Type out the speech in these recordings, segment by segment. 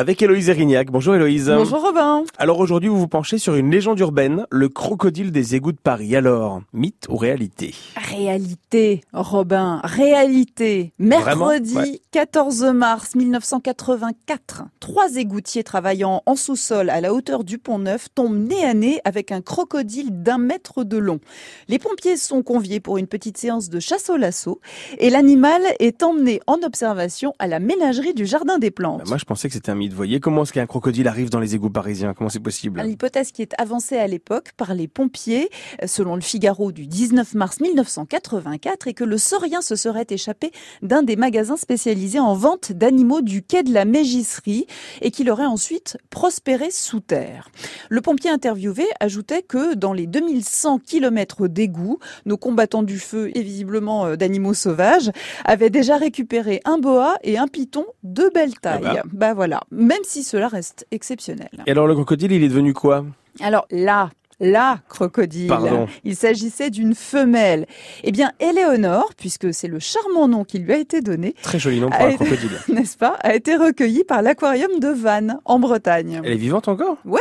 avec Héloïse Erignac. Bonjour Héloïse. Bonjour Robin. Alors aujourd'hui, vous vous penchez sur une légende urbaine, le crocodile des égouts de Paris. Alors, mythe ou réalité? Réalité, Robin, réalité. Mercredi Vraiment Ouais. 14 mars 1984, trois égoutiers travaillant en sous-sol à la hauteur du Pont Neuf tombent nez à nez avec un crocodile d'un mètre de long. Les pompiers sont conviés pour une petite séance de chasse au lasso et l'animal est emmené en observation à la ménagerie du Jardin des Plantes. Bah, Moi, je pensais que c'était un mythe. Vous voyez comment est-ce qu'un crocodile arrive dans les égouts parisiens? Comment c'est possible? L'hypothèse qui est avancée à l'époque par les pompiers, selon le Figaro du 19 mars 1984, est que le saurien se serait échappé d'un des magasins spécialisés en vente d'animaux du quai de la Mégisserie et qu'il aurait ensuite prospéré sous terre. Le pompier interviewé ajoutait que dans les 2100 kilomètres d'égouts, nos combattants du feu et visiblement euh, d'animaux sauvages avaient déjà récupéré un boa et un python de belle taille. Ah bah voilà, même si cela reste exceptionnel. Et alors, le crocodile, il est devenu quoi? Alors là, la crocodile. Pardon. Il s'agissait d'une femelle. Eh bien, Éléonore, puisque c'est le charmant nom qui lui a été donné, Très joli nom pour un crocodile. n'est-ce pas, a été recueillie par l'aquarium de Vannes, en Bretagne. Elle est vivante encore? Ouais,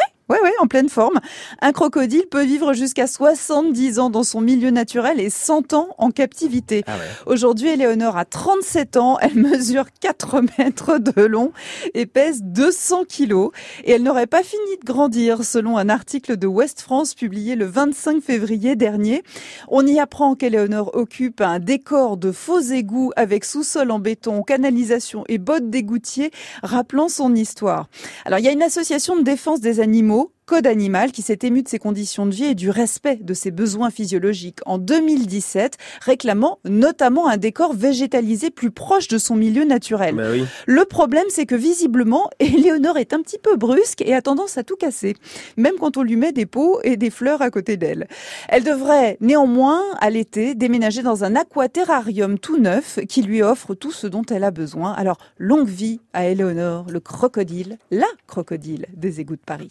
ouais, en pleine forme. Un crocodile peut vivre jusqu'à 70 ans dans son milieu naturel et 100 ans en captivité. Ah ouais. Aujourd'hui, Éléonore a 37 ans, elle mesure 4 mètres de long et pèse 200 kilos. Et elle n'aurait pas fini de grandir, selon un article de West France publié le 25 février dernier. On y apprend qu'Éléonore occupe un décor de faux égouts avec sous-sol en béton, canalisation et bottes d'égoutier, rappelant son histoire. Alors, il y a une association de défense des animaux Code Animal qui s'est ému de ses conditions de vie et du respect de ses besoins physiologiques en 2017, réclamant notamment un décor végétalisé plus proche de son milieu naturel. Bah oui. Le problème, c'est que visiblement, Éléonore est un petit peu brusque et a tendance à tout casser, même quand on lui met des pots et des fleurs à côté d'elle. Elle devrait néanmoins, à l'été, déménager dans un aquaterrarium tout neuf qui lui offre tout ce dont elle a besoin. Alors, longue vie à Éléonore, le crocodile, la crocodile des égouts de Paris.